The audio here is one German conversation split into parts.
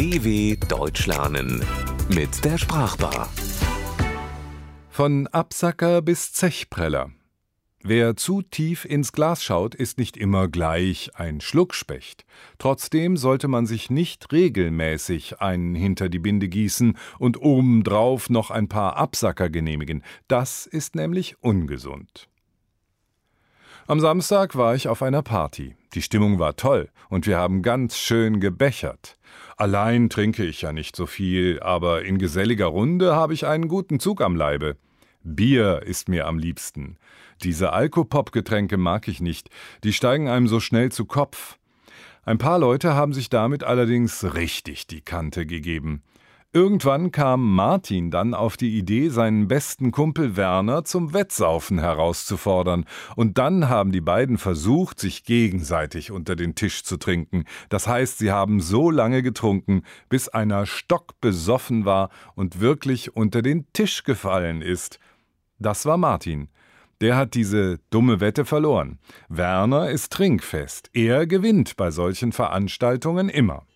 DW Deutsch lernen mit der Sprachbar. Von Absacker bis Zechpreller. Wer zu tief ins Glas schaut, ist nicht immer gleich ein Schluckspecht. Trotzdem sollte man sich nicht regelmäßig einen hinter die Binde gießen und obendrauf noch ein paar Absacker genehmigen. Das ist nämlich ungesund. Am Samstag war ich auf einer Party. Die Stimmung war toll und wir haben ganz schön gebechert. Allein trinke ich ja nicht so viel, aber in geselliger Runde habe ich einen guten Zug am Leibe. Bier ist mir am liebsten. Diese Alkopop-Getränke mag ich nicht, die steigen einem so schnell zu Kopf. Ein paar Leute haben sich damit allerdings richtig die Kante gegeben. Irgendwann kam Martin dann auf die Idee, seinen besten Kumpel Werner zum Wettsaufen herauszufordern, und dann haben die beiden versucht, sich gegenseitig unter den Tisch zu trinken. Das heißt, sie haben so lange getrunken, bis einer stockbesoffen war und wirklich unter den Tisch gefallen ist. Das war Martin. Der hat diese dumme Wette verloren. Werner ist trinkfest. Er gewinnt bei solchen Veranstaltungen immer.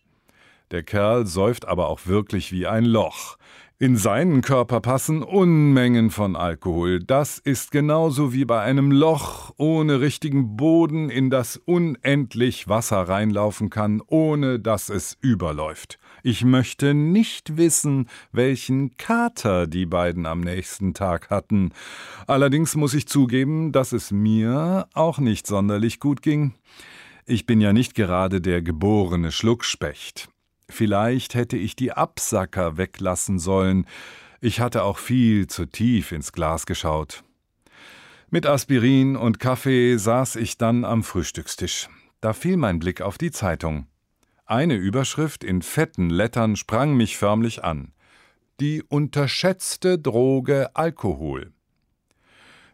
Der Kerl säuft aber auch wirklich wie ein Loch. In seinen Körper passen Unmengen von Alkohol. Das ist genauso wie bei einem Loch ohne richtigen Boden, in das unendlich Wasser reinlaufen kann, ohne dass es überläuft. Ich möchte nicht wissen, welchen Kater die beiden am nächsten Tag hatten. Allerdings muss ich zugeben, dass es mir auch nicht sonderlich gut ging. Ich bin ja nicht gerade der geborene Schluckspecht. Vielleicht hätte ich die Absacker weglassen sollen. Ich hatte auch viel zu tief ins Glas geschaut. Mit Aspirin und Kaffee saß ich dann am Frühstückstisch. Da fiel mein Blick auf die Zeitung. Eine Überschrift in fetten Lettern sprang mich förmlich an. Die unterschätzte Droge Alkohol.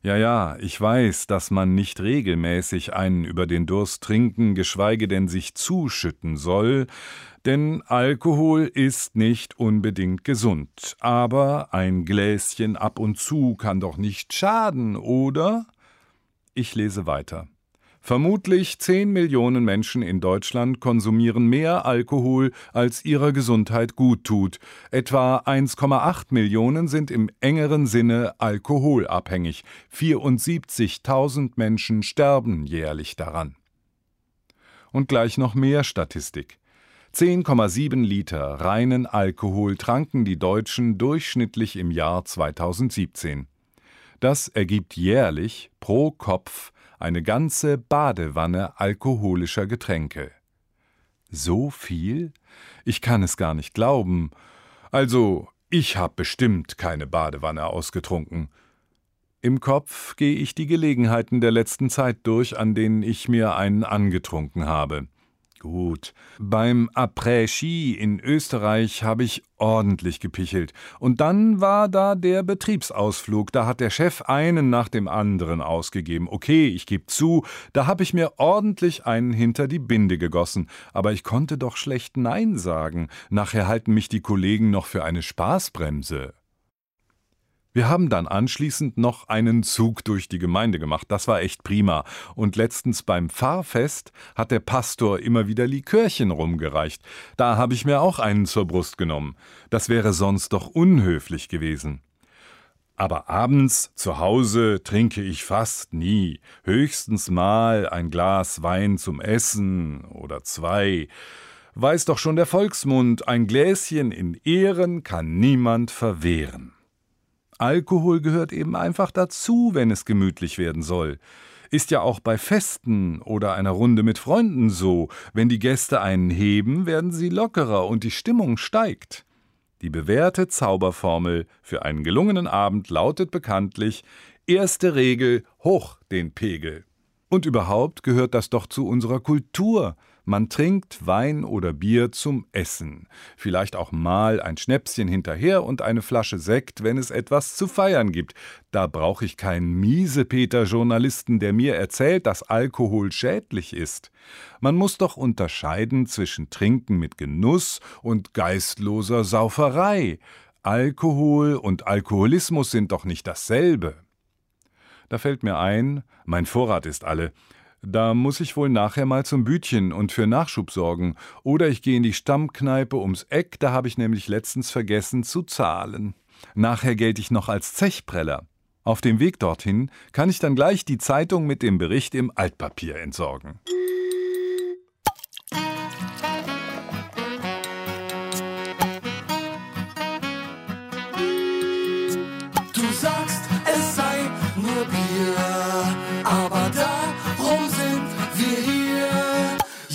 Ja, ja, ich weiß, dass man nicht regelmäßig einen über den Durst trinken, geschweige denn sich zuschütten soll, denn Alkohol ist nicht unbedingt gesund. Aber ein Gläschen ab und zu kann doch nicht schaden, oder? Ich lese weiter. Vermutlich 10 Millionen Menschen in Deutschland konsumieren mehr Alkohol, als ihrer Gesundheit gut tut. Etwa 1,8 Millionen sind im engeren Sinne alkoholabhängig. 74.000 Menschen sterben jährlich daran. Und gleich noch mehr Statistik. 10,7 Liter reinen Alkohol tranken die Deutschen durchschnittlich im Jahr 2017. Das ergibt jährlich pro Kopf eine ganze Badewanne alkoholischer Getränke. So viel? Ich kann es gar nicht glauben. Also, ich hab bestimmt keine Badewanne ausgetrunken. Im Kopf gehe ich die Gelegenheiten der letzten Zeit durch, an denen ich mir einen angetrunken habe. Gut. Beim Après-Ski in Österreich habe ich ordentlich gepichelt. Und dann war da der Betriebsausflug. Da hat der Chef einen nach dem anderen ausgegeben. Okay, ich gebe zu, da habe ich mir ordentlich einen hinter die Binde gegossen. Aber ich konnte doch schlecht Nein sagen. Nachher halten mich die Kollegen noch für eine Spaßbremse. Wir haben dann anschließend noch einen Zug durch die Gemeinde gemacht. Das war echt prima. Und letztens beim Pfarrfest hat der Pastor immer wieder Likörchen rumgereicht. Da habe ich mir auch einen zur Brust genommen. Das wäre sonst doch unhöflich gewesen. Aber abends zu Hause trinke ich fast nie. Höchstens mal ein Glas Wein zum Essen oder zwei. Weiß doch schon der Volksmund, ein Gläschen in Ehren kann niemand verwehren. Alkohol gehört eben einfach dazu, wenn es gemütlich werden soll. Ist ja auch bei Festen oder einer Runde mit Freunden so. Wenn die Gäste einen heben, werden sie lockerer und die Stimmung steigt. Die bewährte Zauberformel für einen gelungenen Abend lautet bekanntlich erste Regel hoch den Pegel. Und überhaupt gehört das doch zu unserer Kultur, man trinkt Wein oder Bier zum Essen, vielleicht auch mal ein Schnäpschen hinterher und eine Flasche Sekt, wenn es etwas zu feiern gibt. Da brauche ich keinen Miesepeter-Journalisten, der mir erzählt, dass Alkohol schädlich ist. Man muss doch unterscheiden zwischen Trinken mit Genuss und geistloser Sauferei. Alkohol und Alkoholismus sind doch nicht dasselbe. Da fällt mir ein, mein Vorrat ist alle. Da muss ich wohl nachher mal zum Bütchen und für Nachschub sorgen. Oder ich gehe in die Stammkneipe ums Eck, da habe ich nämlich letztens vergessen zu zahlen. Nachher gelte ich noch als Zechpreller. Auf dem Weg dorthin kann ich dann gleich die Zeitung mit dem Bericht im Altpapier entsorgen.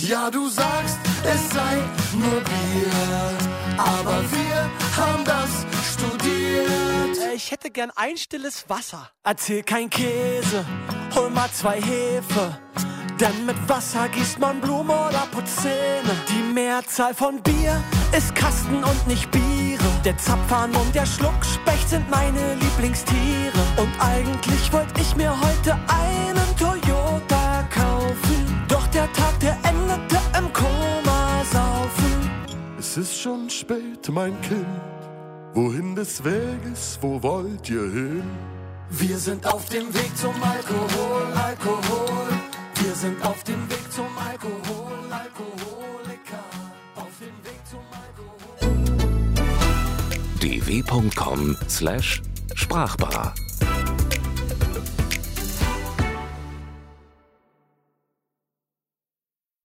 Ja, du sagst, es sei nur Bier, aber wir haben das studiert. Äh, Ich hätte gern ein stilles Wasser. Erzähl kein Käse, hol mal zwei Hefe. Denn mit Wasser gießt man Blume oder putzt Zähne. Die Mehrzahl von Bier ist Kasten und nicht Biere. Der Zapfhahn und der Schluckspecht sind meine Lieblingstiere. Und eigentlich wollte ich mir heute einen Es ist schon spät, mein Kind. Wohin des Weges, wo wollt ihr hin? Wir sind auf dem Weg zum Alkohol, Alkohol. Wir sind auf dem Weg zum Alkohol, Alkoholiker. Auf dem Weg zum Alkohol. dw.com/sprachbar